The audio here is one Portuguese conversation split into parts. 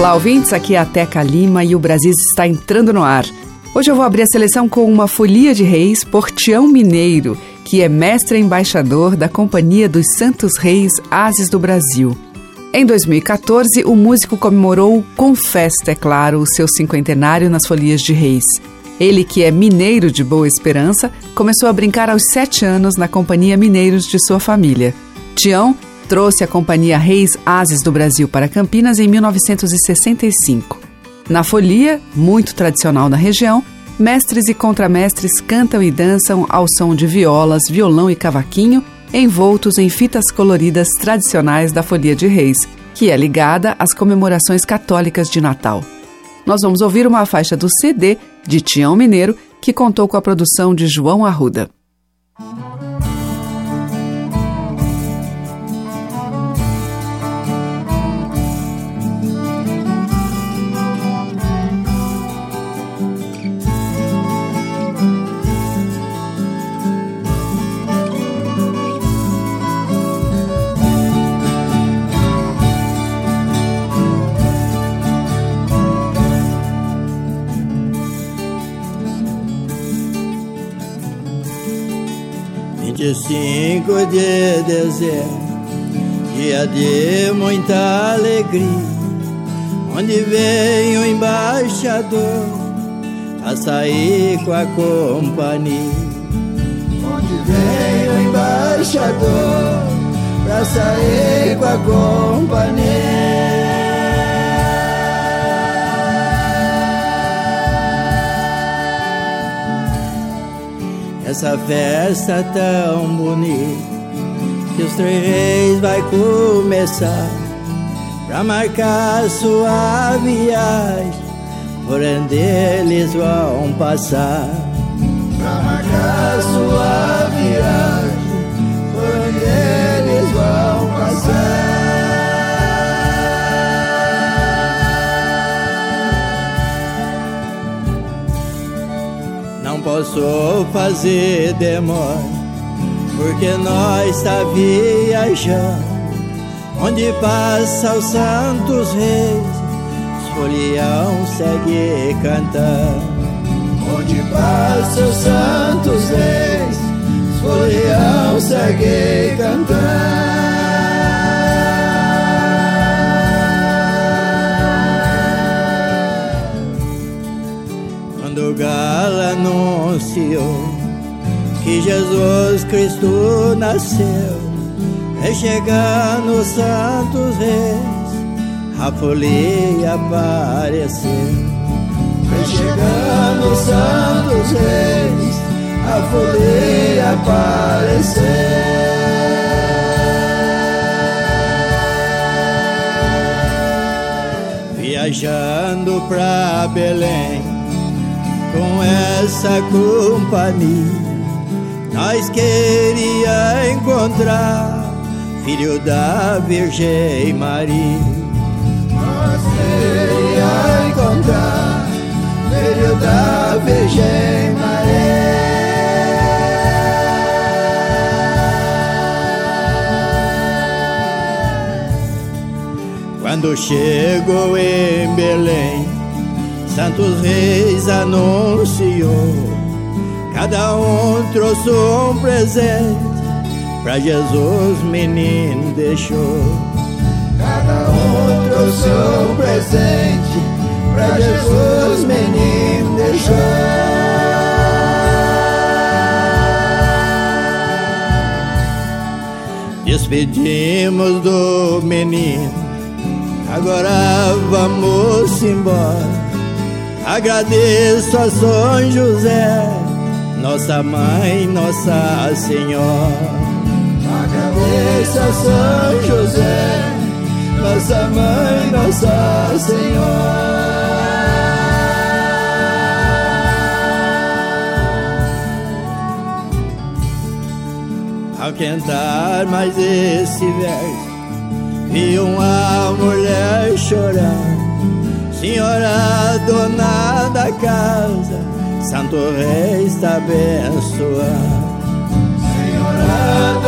Olá, ouvintes. Aqui é a Teca Lima e o Brasil está entrando no ar. Hoje eu vou abrir a seleção com uma folia de reis por Tião Mineiro, que é mestre embaixador da Companhia dos Santos Reis Ases do Brasil. Em 2014, o músico comemorou com festa, é claro, o seu cinquentenário nas Folias de Reis. Ele, que é mineiro de Boa Esperança, começou a brincar aos sete anos na Companhia Mineiros de sua família. Tião trouxe a Companhia Reis Ases do Brasil para Campinas em 1965. Na folia, muito tradicional na região, mestres e contramestres cantam e dançam ao som de violas, violão e cavaquinho, envoltos em fitas coloridas tradicionais da Folia de Reis, que é ligada às comemorações católicas de Natal. Nós vamos ouvir uma faixa do CD de Tião Mineiro, que contou com a produção de João Arruda. Vinte e cinco de dezembro, dia de muita alegria, onde vem o embaixador a sair com a companhia. Onde vem o embaixador pra sair com a companhia. Essa festa tão bonita que os três reis vai começar pra marcar sua viagem por onde eles vão passar. Pra marcar sua viagem posso fazer demora, porque nós está viajando. Onde passa os santos reis, os folião segue cantando. Onde passa os santos reis, os folião segue cantando. Galo anunciou que Jesus Cristo nasceu, é chegando os santos reis, a folia apareceu. Vem chegando os santos reis, a folia apareceu. Viajando pra Belém, com essa companhia, nós queria encontrar filho da Virgem Maria. Nós queria encontrar filho da Virgem Maria. Quando chegou em Belém, Santos Reis anunciou, cada um trouxe um presente pra Jesus menino deixou. Cada um trouxe um presente pra Jesus menino deixou. Despedimos do menino, agora vamos embora. Agradeço a São José, nossa mãe, Nossa Senhora. Agradeço a São José, Nossa Mãe, Nossa Senhora. Ao cantar mais esse verso, vi uma mulher chorar. Senhora dona da casa, Santo Rei está abençoado. Senhora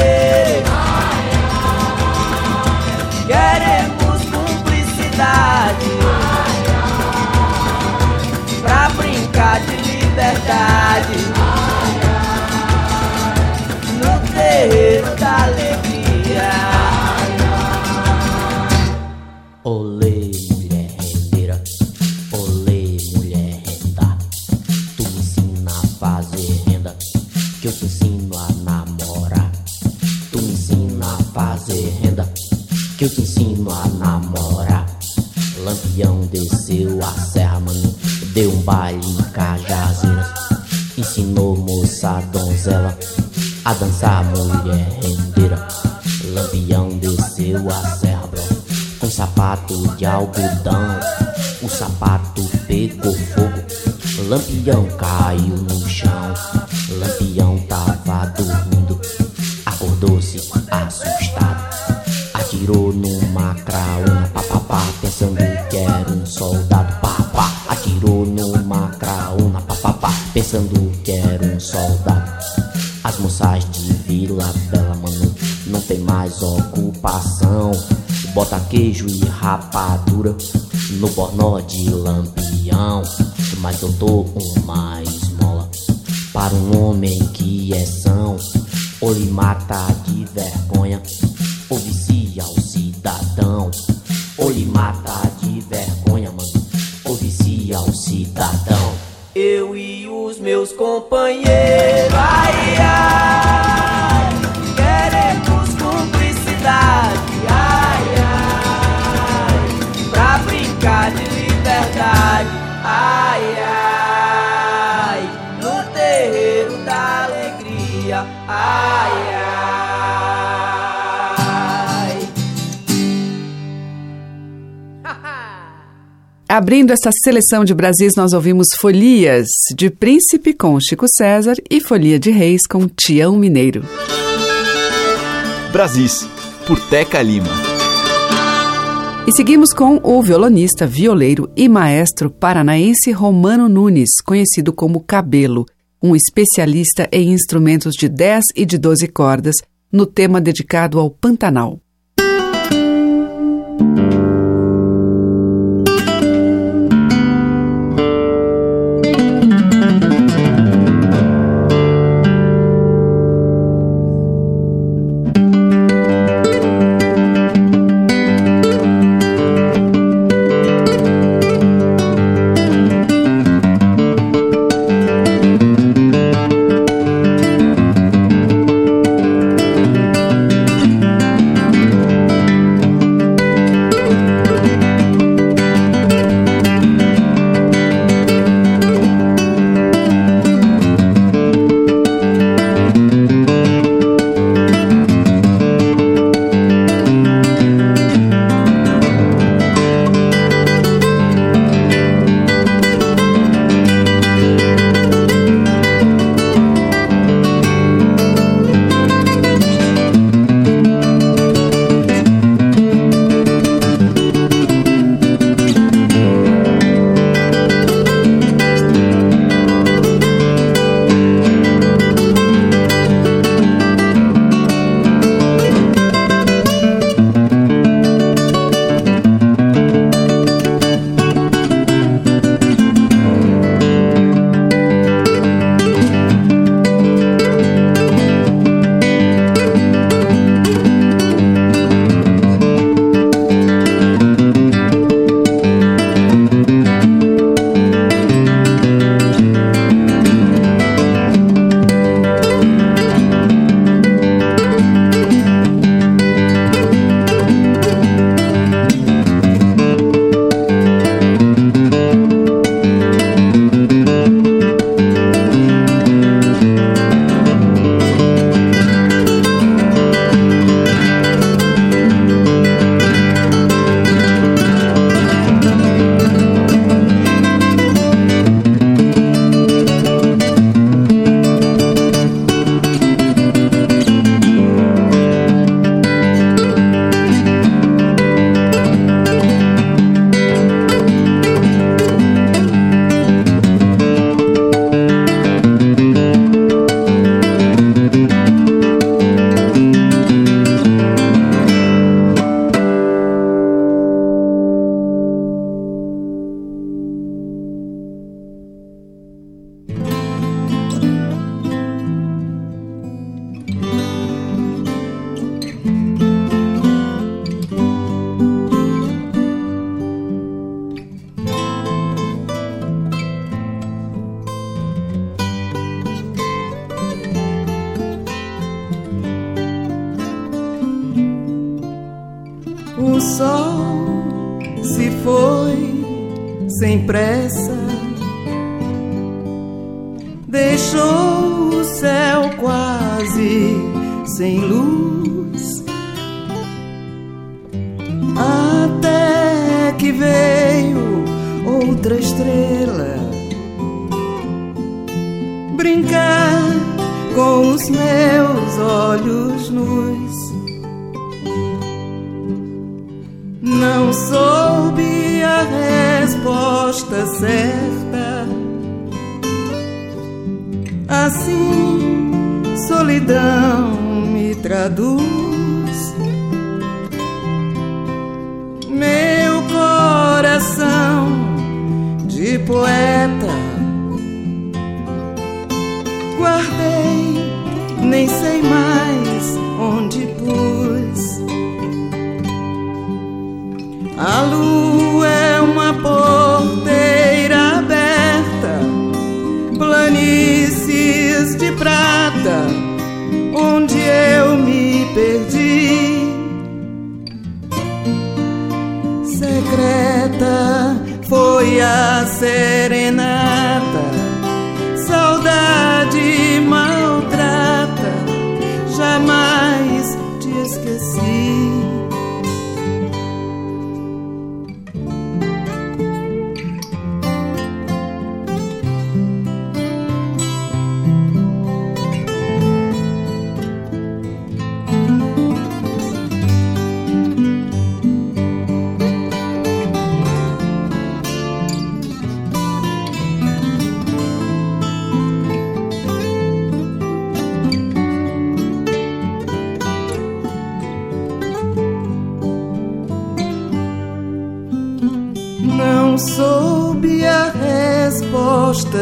companheiros a dançar mulher rendeira. Lampião desceu a serra, com sapato de algodão. O sapato pegou fogo, Lampião caiu no chão. Queijo e rapadura no bornó de lampião. Mas eu dou uma esmola para um homem que é são. Ou lhe mata de vergonha, ou vicia o cidadão. Ou lhe mata de vergonha, mano, ou vicia o cidadão. Eu e os meus companheiros, Abrindo essa seleção de Brasis, nós ouvimos Folias de Príncipe com Chico César e Folia de Reis com Tião Mineiro. Brasis, por Teca Lima. E seguimos com o violonista, violeiro e maestro paranaense Romano Nunes, conhecido como Cabelo, um especialista em instrumentos de 10 e de 12 cordas, no tema dedicado ao Pantanal.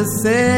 say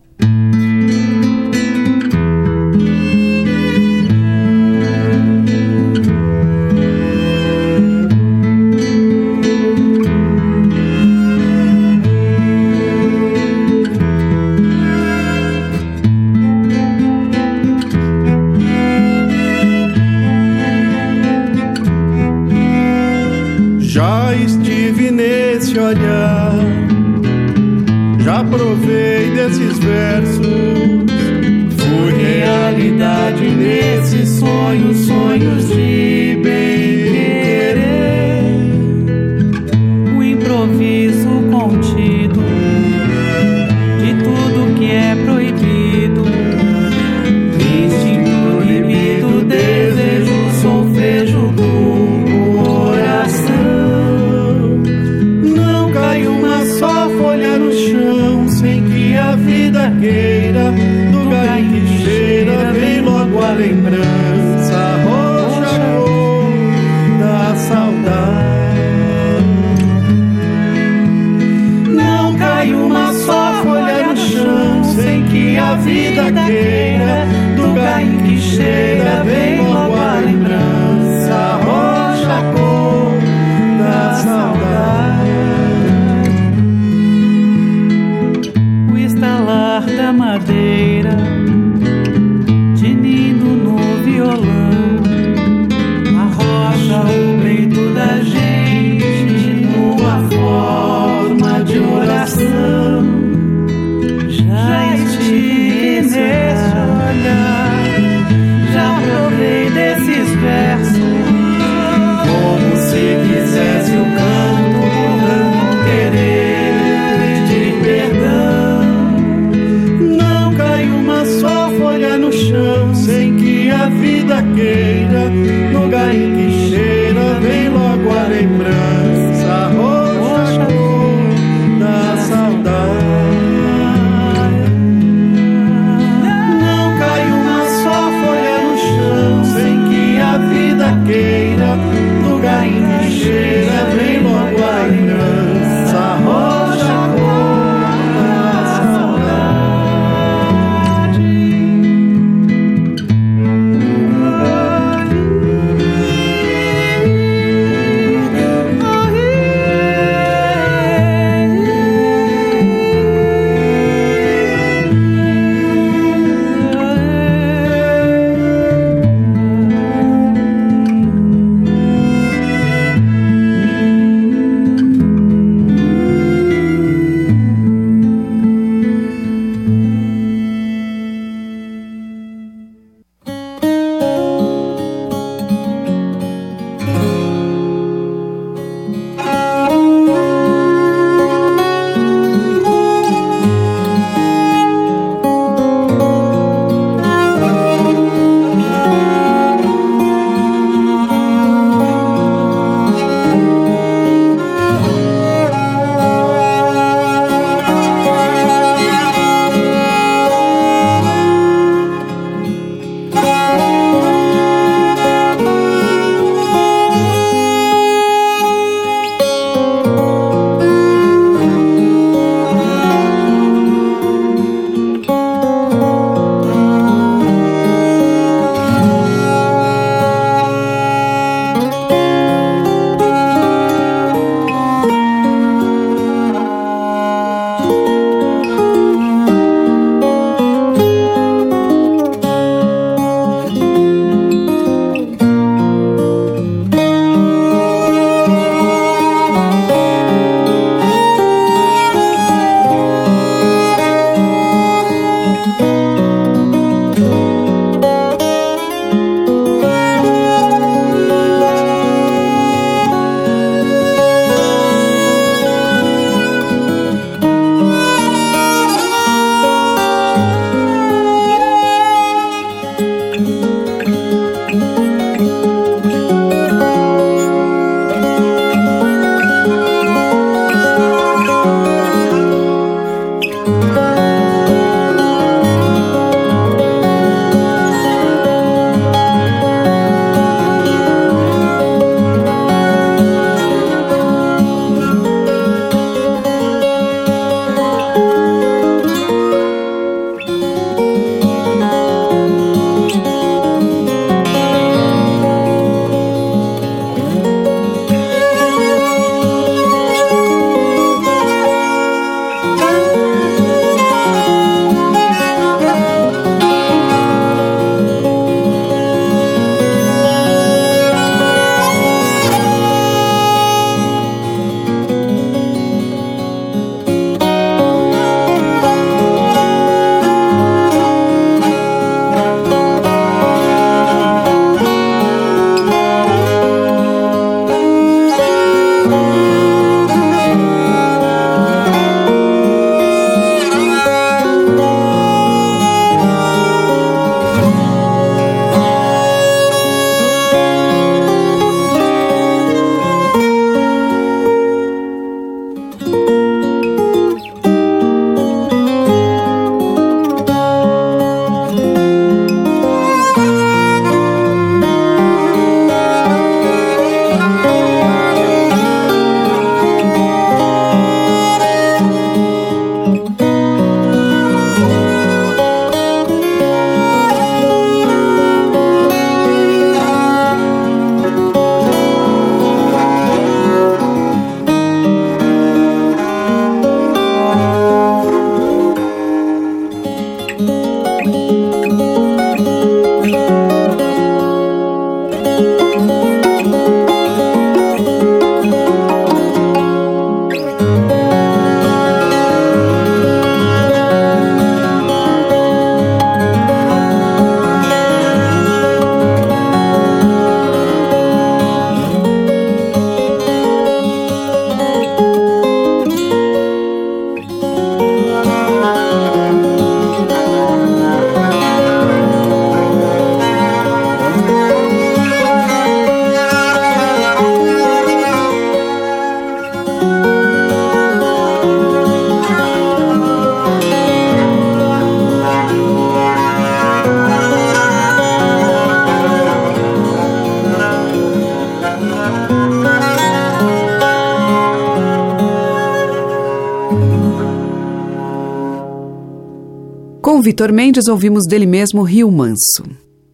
Com Vitor Mendes ouvimos dele mesmo Rio Manso.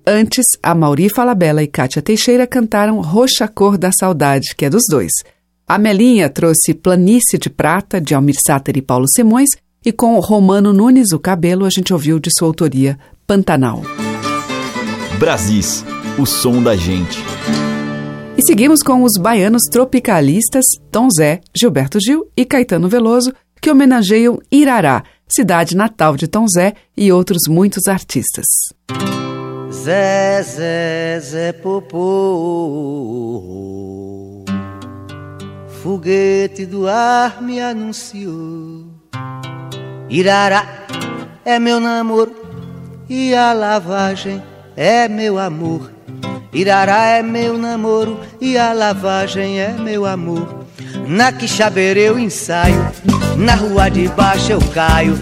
Antes, a Mauri Falabella e Kátia Teixeira cantaram Roxa Cor da Saudade, que é dos dois. A Melinha trouxe Planície de Prata, de Almir Sater e Paulo Simões, e com Romano Nunes, o Cabelo, a gente ouviu de sua autoria Pantanal. Brasis, o som da gente. E seguimos com os baianos tropicalistas Tom Zé, Gilberto Gil e Caetano Veloso, que homenageiam Irará, cidade natal de Tom Zé e outros muitos artistas. Zé, Zé, Zé Popô Foguete do ar me anunciou Irará é meu namoro e a lavagem é meu amor. Irará é meu namoro e a lavagem é meu amor. Na Quixabeira eu ensaio, na rua de baixo eu caio.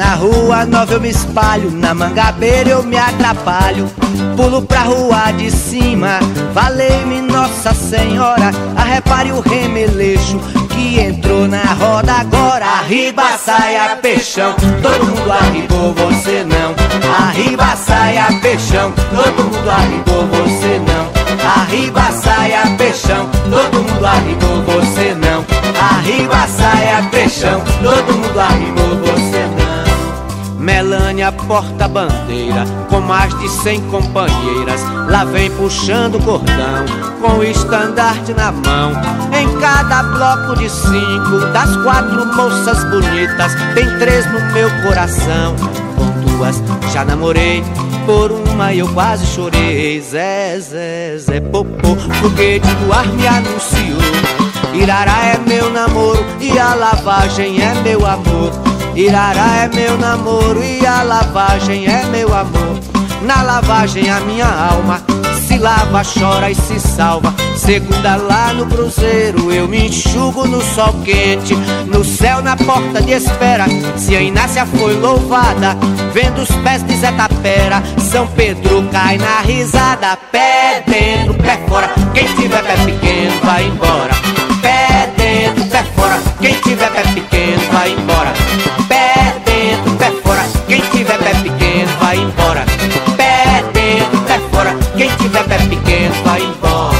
Na rua nova eu me espalho, na mangabeira eu me atrapalho. Pulo pra rua de cima, valei-me Nossa Senhora. Arrepare o remeleixo que entrou na roda agora. Arriba, saia, peixão, todo mundo arribou, você não. Arriba, saia, peixão, todo mundo arribou, você não. Arriba, saia, peixão, todo mundo arribou, você não. Arriba, saia, peixão, todo mundo arribou, você não. Melânia porta-bandeira, com mais de cem companheiras, lá vem puxando o cordão, com o estandarte na mão. Em cada bloco de cinco, das quatro moças bonitas, tem três no meu coração. Com duas já namorei, por uma eu quase chorei. Zé, Zé, Zé, popô, foguete do ar me anunciou. Irará é meu namoro e a lavagem é meu amor. Irará é meu namoro e a lavagem é meu amor. Na lavagem a minha alma se lava, chora e se salva. Segunda lá no cruzeiro eu me enxugo no sol quente. No céu na porta de espera, se a Inácia foi louvada, vendo os pés de Zé Tapera, São Pedro cai na risada. Pé dentro, pé fora, quem tiver pé pequeno vai embora. Pé dentro, pé fora, quem tiver pé pequeno vai embora. Vai embora. Pé dentro, pé fora, quem tiver pé pequeno vai embora.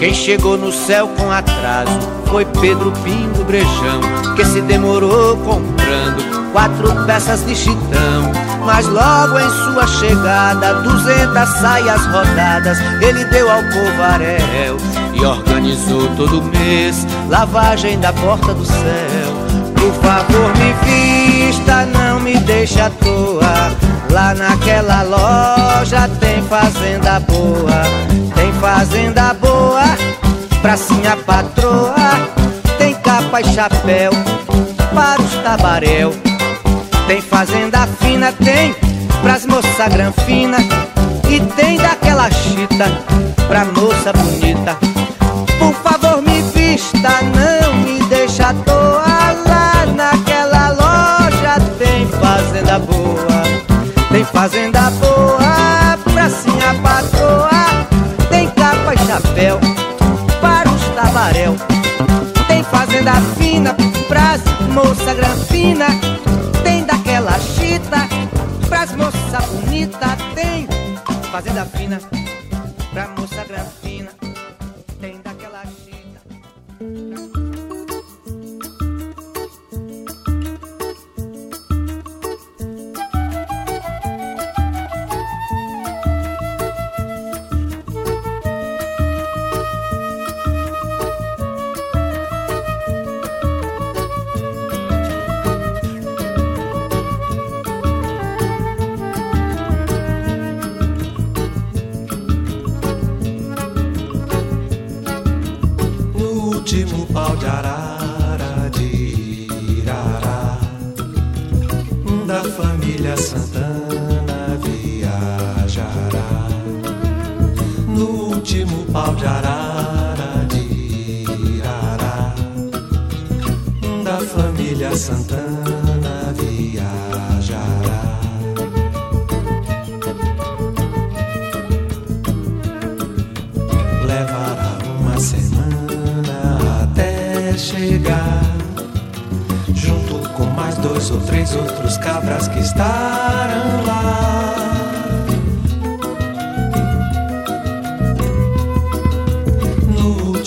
Quem chegou no céu com atraso foi Pedro Pinto Brejão, que se demorou comprando quatro peças de chitão. Mas logo em sua chegada, duzentas saias rodadas, ele deu ao povaréu e organizou todo mês lavagem da porta do céu. Por favor, me vista, não me deixe à toa. Lá naquela loja tem fazenda boa, tem fazenda boa, pracinha patroa, tem capa e chapéu para os tabaréu. Tem fazenda fina, tem pras moça granfina e tem daquela chita pra moça bonita. Por favor, me vista, fazenda fina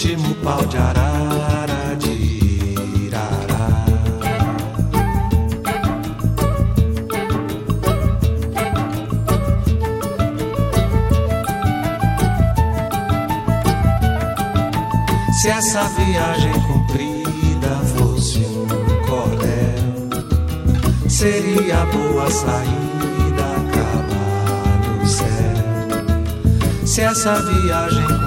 último pau de arara de Irará. Se essa viagem comprida fosse um cordel, seria boa saída acabar no céu. Se essa viagem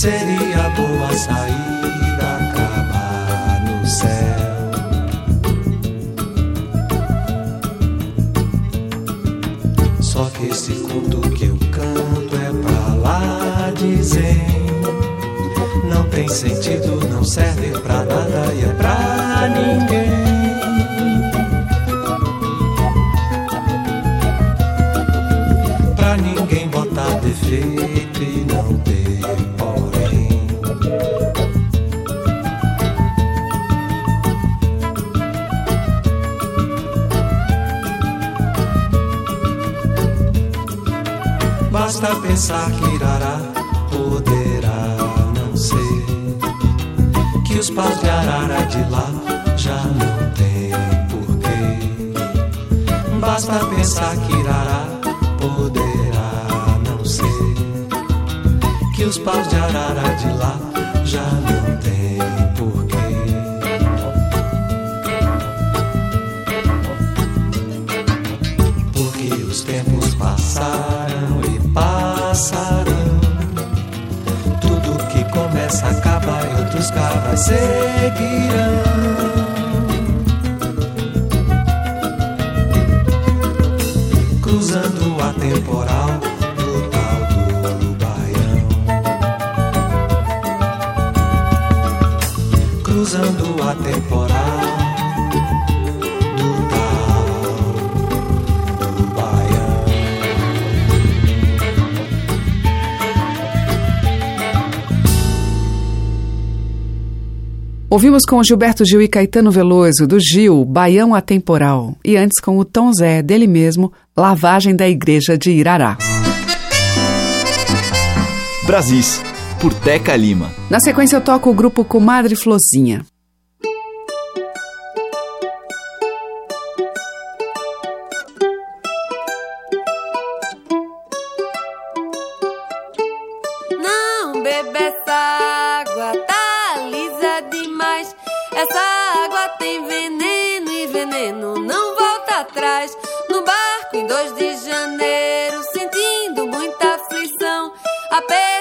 seria boa saída acabar no céu. Só que esse conto que eu canto é pra lá dizer Não tem sentido, não serve pra nada e é pra ninguém pensar que Irará poderá não ser. Que os paus de arara de lá já não tem porquê Basta pensar que Irará poderá não ser. Que os paus de arara de lá já não começa acaba e outros cabas seguirão. Ouvimos com Gilberto Gil e Caetano Veloso, do Gil, Baião Atemporal. E antes com o Tom Zé, dele mesmo, Lavagem da Igreja de Irará. Brasis, por Teca Lima. Na sequência eu toco o grupo Comadre Flozinha. papel.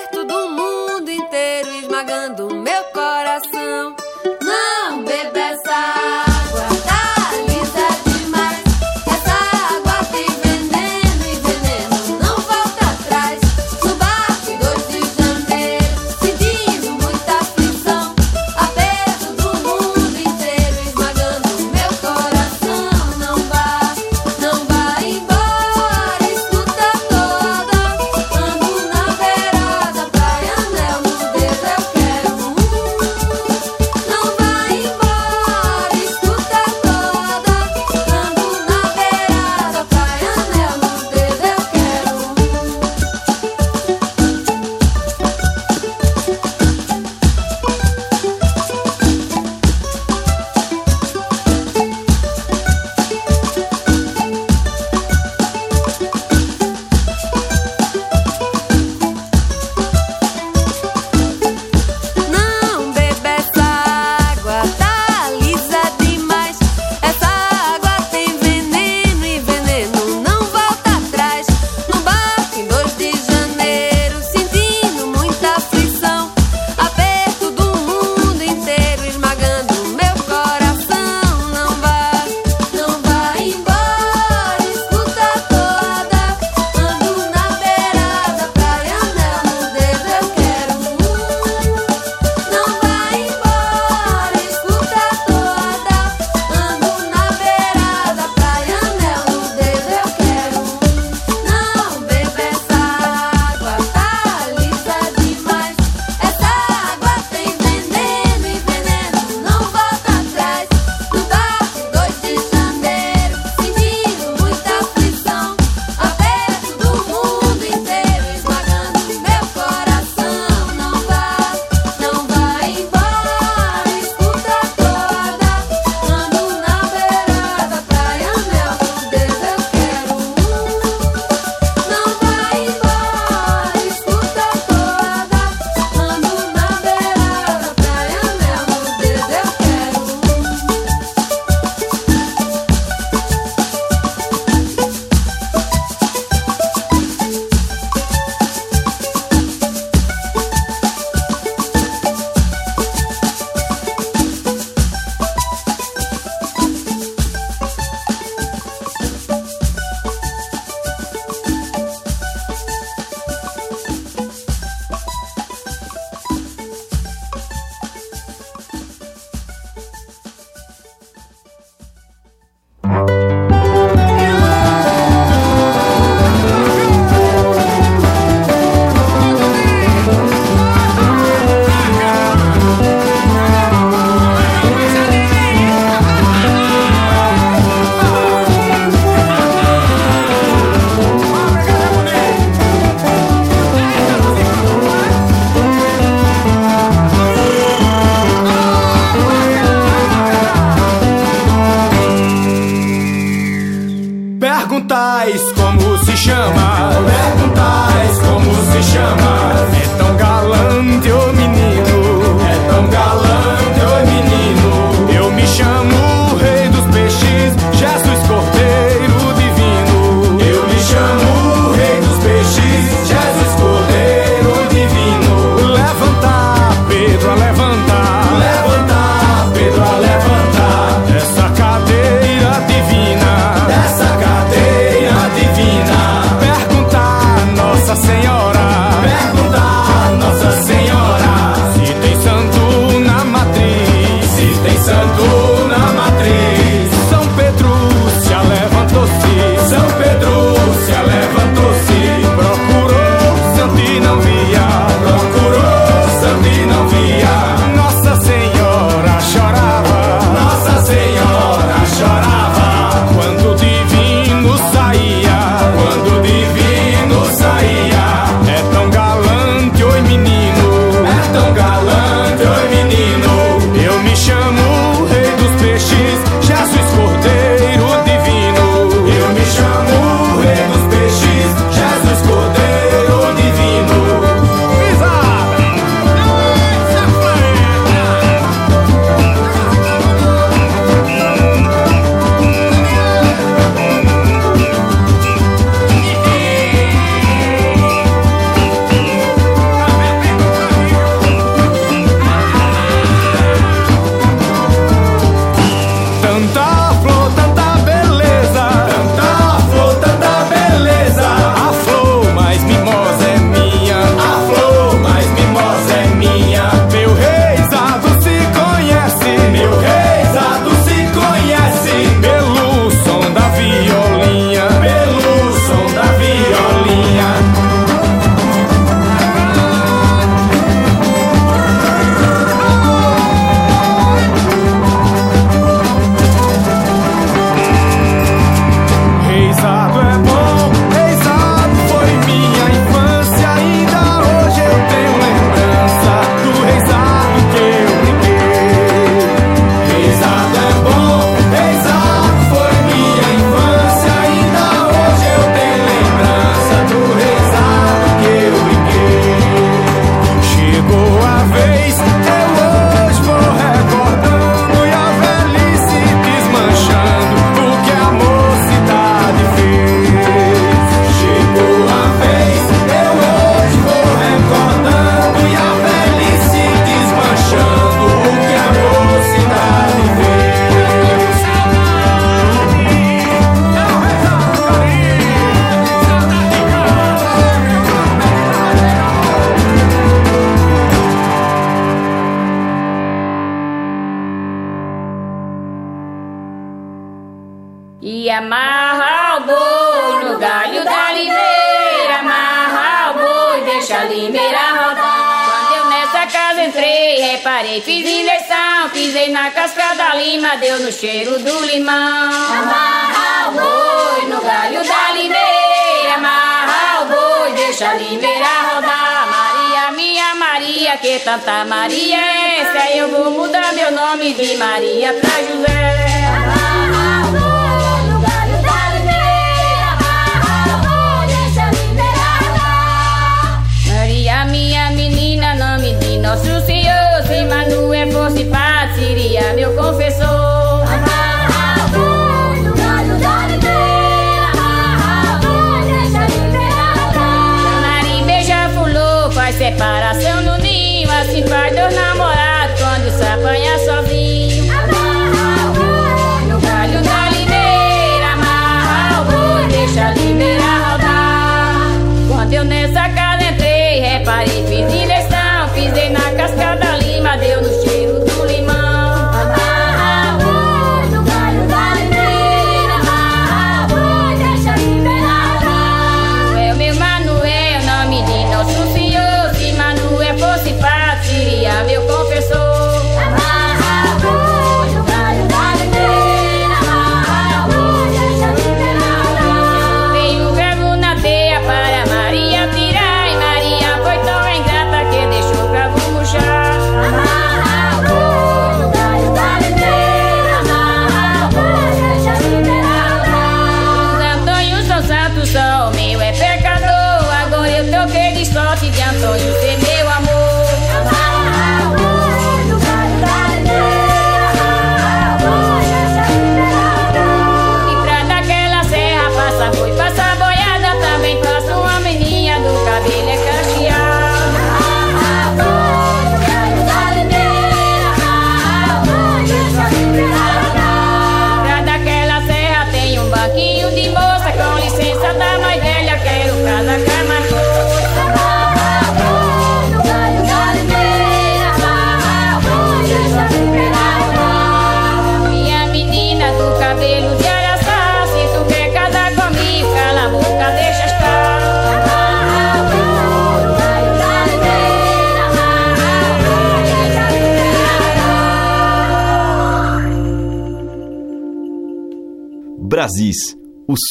São Pedro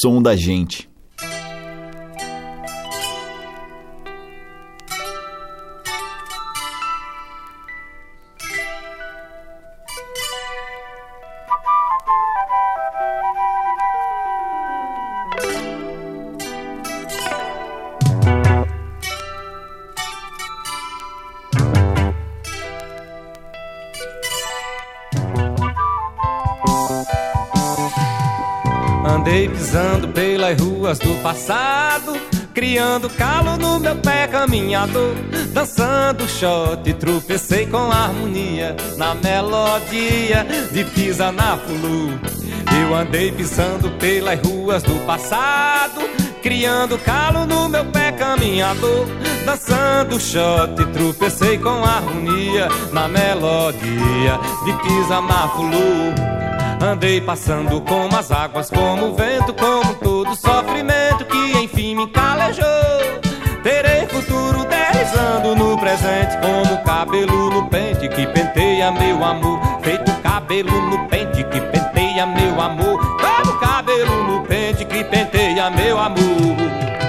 som da gente. Andei pisando pelas ruas do passado, criando calo no meu pé caminhador, dançando shot, tropecei com harmonia na melodia de pisa na fulu. Eu andei pisando pelas ruas do passado, criando calo no meu pé caminhador, dançando shot, tropecei com harmonia na melodia de pisa na fulu. Andei passando como as águas, como o vento, como todo sofrimento que enfim me calejou. Terei futuro deslizando no presente, como cabelo no pente que penteia meu amor. Feito cabelo no pente que penteia meu amor. Como cabelo no pente que penteia meu amor.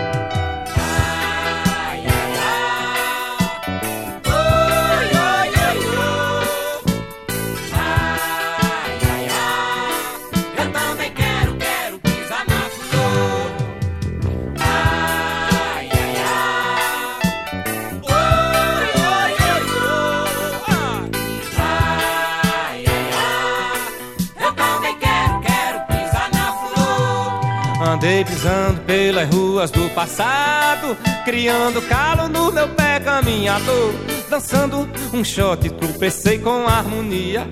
Andei pisando pelas ruas do passado, criando calo no meu pé caminhador, dançando um shot, tropecei com harmonia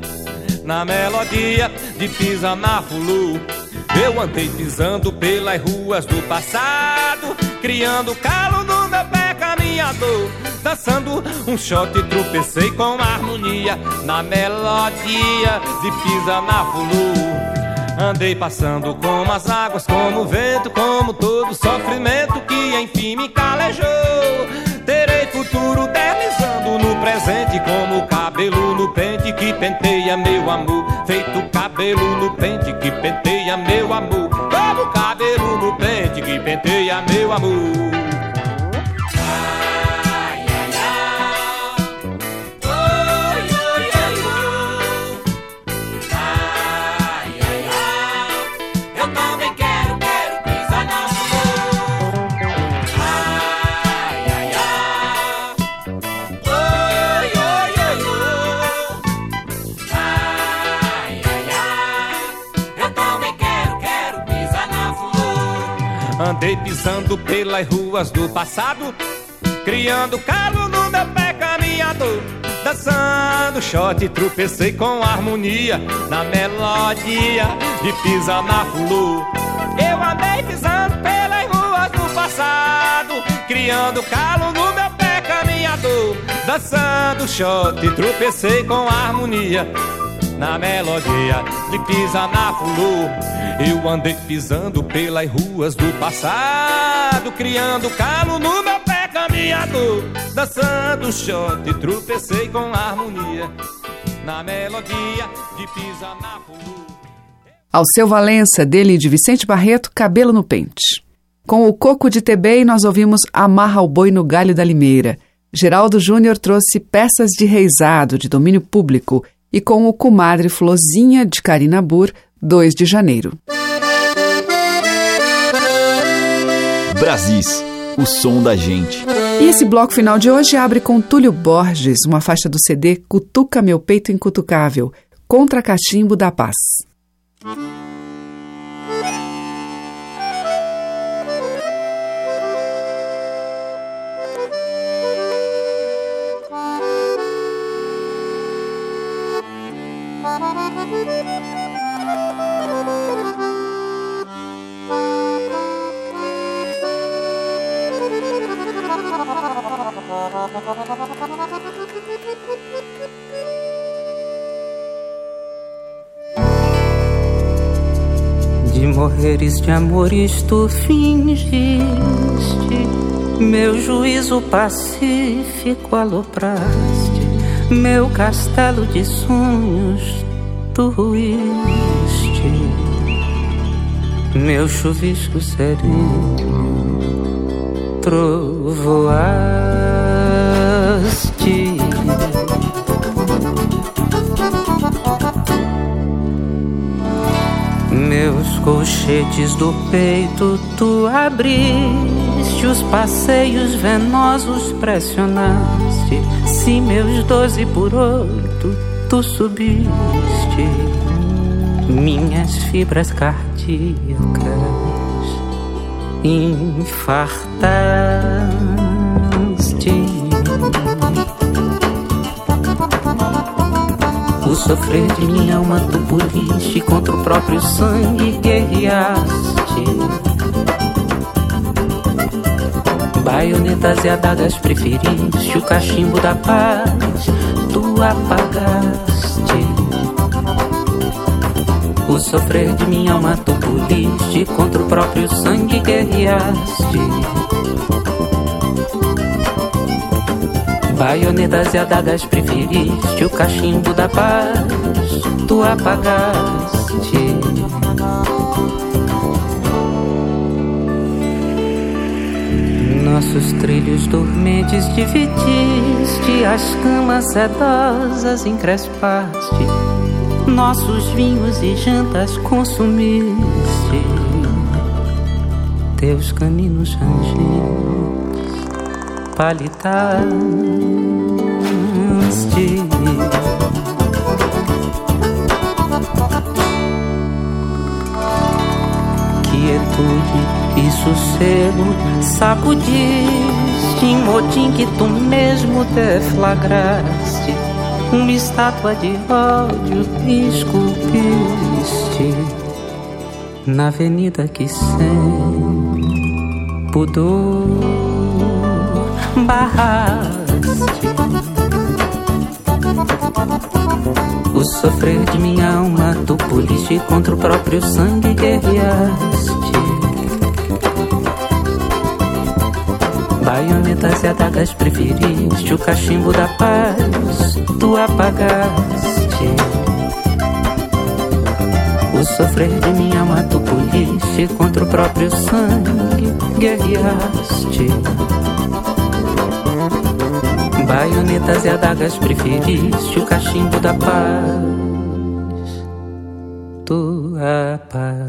na melodia de pisa na fulu. Eu andei pisando pelas ruas do passado, criando calo no meu pé caminhador, dançando um shot, tropecei com harmonia na melodia de pisa na fulu. Andei passando como as águas, como o vento, como todo sofrimento que enfim me calejou. Terei futuro deslizando no presente, como cabelo no pente que penteia meu amor. Feito cabelo no pente que penteia meu amor. Como cabelo no pente que penteia meu amor. Andei pisando pelas ruas do passado, criando calo no meu pé caminhador. Dançando shot, tropecei com harmonia na melodia de pisa na flu. Eu andei pisando pelas ruas do passado, criando calo no meu pé caminhador. Dançando shot, tropecei com harmonia na melodia de pisa na fulu. Eu andei pisando pelas ruas do passado, criando calo no meu pé caminhador, dançando shot, tropecei com harmonia na melodia de pisa na fulu. Ao seu Valença, dele de Vicente Barreto, Cabelo no Pente. Com o Coco de Tebei, nós ouvimos Amarra o Boi no Galho da Limeira. Geraldo Júnior trouxe peças de reizado de domínio público e com o Comadre Flozinha de Karina Burr, 2 de janeiro. Brasis, o som da gente. E esse bloco final de hoje abre com Túlio Borges, uma faixa do CD Cutuca Meu Peito Incutucável, contra Cachimbo da Paz. Morreres de amores tu fingiste. Meu juízo pacífico alopraste. Meu castelo de sonhos tu ruíste. Meu chuvisco sereno, trovoaste. Colchetes do peito tu abriste, os passeios venosos pressionaste. Se meus doze por oito tu subiste, minhas fibras cardíacas infartaste. Sofrer de minha alma tu poliste Contra o próprio sangue guerreaste Baionetas e adagas preferiste O cachimbo da paz tu apagaste. O sofrer de minha alma tu poliste Contra o próprio sangue guerreaste Baionetas e adagas preferiste O cachimbo da paz Tu apagaste. Nossos trilhos dormentes dividiste As camas sedosas encrespaste. Nossos vinhos e jantas consumiste. Teus caninos rangentes palitaste. Quietude e sossego sacudiste Em motim que tu mesmo deflagraste. Uma estátua de ódio esculpiste. Na avenida que sem pudor barraste O sofrer de minha alma tu poliste Contra o próprio sangue guerreaste Baionetas e adagas preferiste O cachimbo da paz tu apagaste. O sofrer de minha alma tu poliste Contra o próprio sangue guerreaste Baionetas e adagas preferiste o cachimbo da paz. Tu apagaste.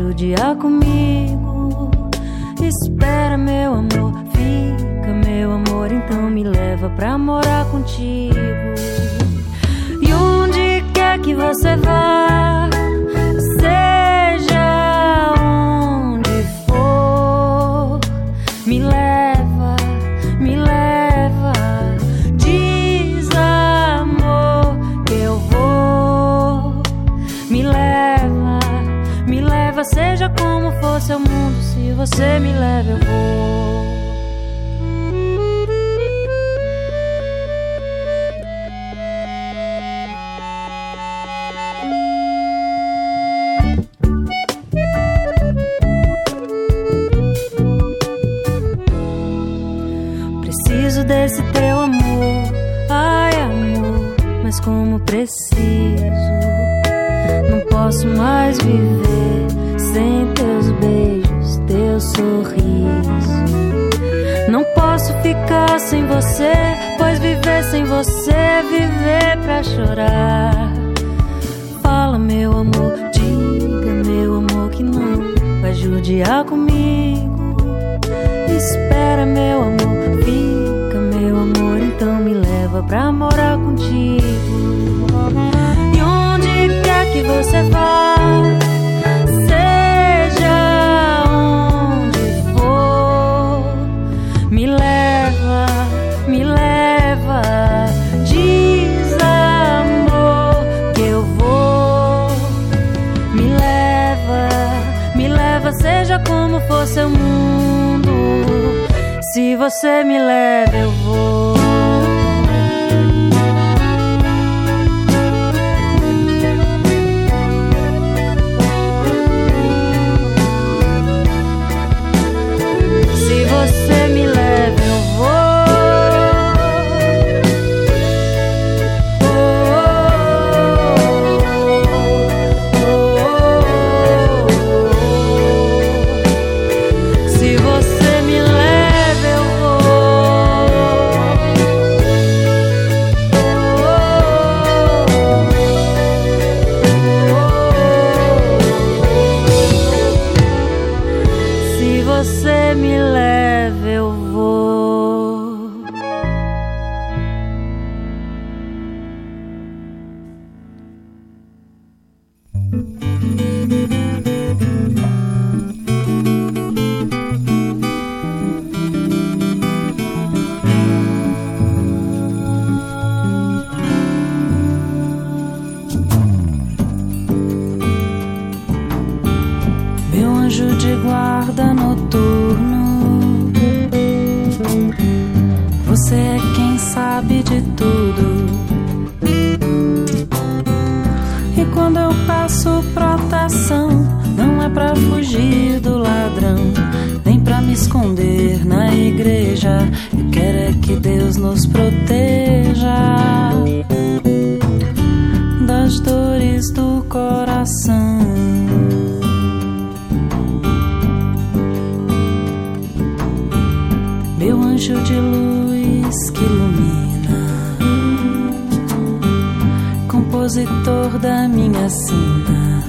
Judiar comigo. Espera, meu amor, fica, meu amor, então me leva pra morar contigo. E onde quer que você vá? seu mundo. Se você me leva, eu vou. Preciso desse teu amor, ai amor, mas como preciso, não posso mais viver sorriso. Não posso ficar sem você, pois viver sem você é viver pra chorar. Fala, meu amor, diga, meu amor, que não vai judiar comigo. Espera, meu amor, fica, meu amor, então me leva pra morar contigo. E onde quer que você vá? Você me leva, eu vou. Luz que ilumina, compositor da minha sina.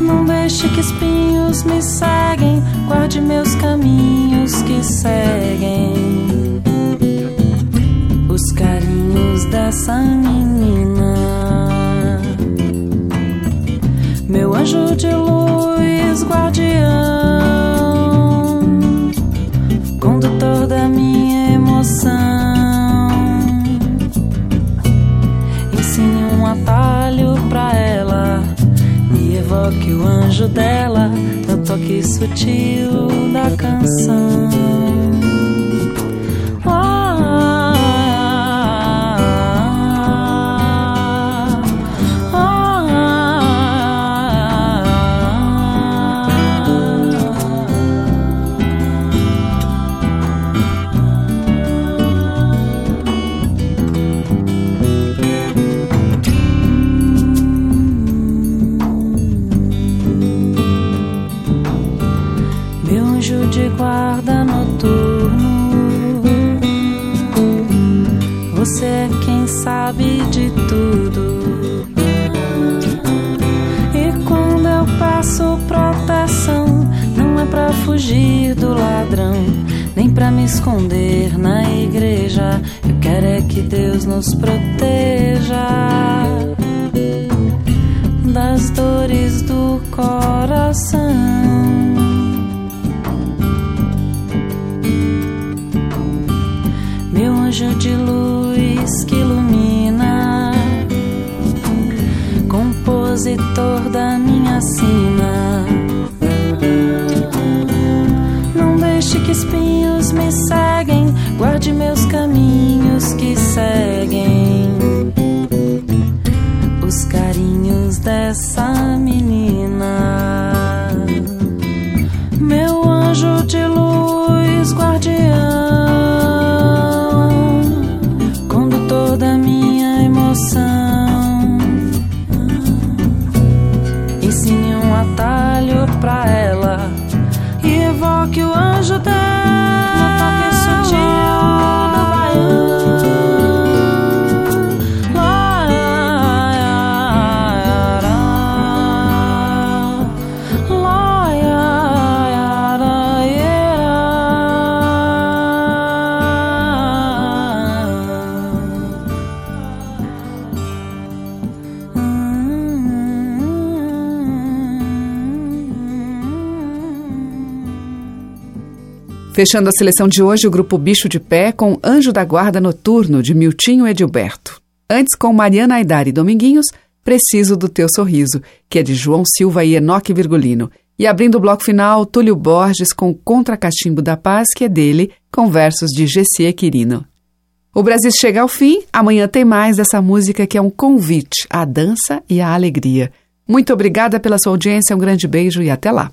Não deixe que espinhos me seguem, guarde meus caminhos que seguem os carinhos dessa menina. Meu anjo de luz, guardião, evoque o anjo dela no toque sutil da canção. Esconder na igreja. Eu quero é que Deus nos proteja das dores do coração. Meu anjo de luz Fechando a seleção de hoje, o grupo Bicho de Pé com Anjo da Guarda Noturno, de Miltinho Edilberto. Antes, com Mariana Aidar e Dominguinhos, Preciso do Teu Sorriso, que é de João Silva e Enoque Virgulino. E abrindo o bloco final, Túlio Borges com Contra Cachimbo da Paz, que é dele, com versos de Gessie Quirino. O Brasil chega ao fim, amanhã tem mais dessa música que é um convite à dança e à alegria. Muito obrigada pela sua audiência, um grande beijo e até lá.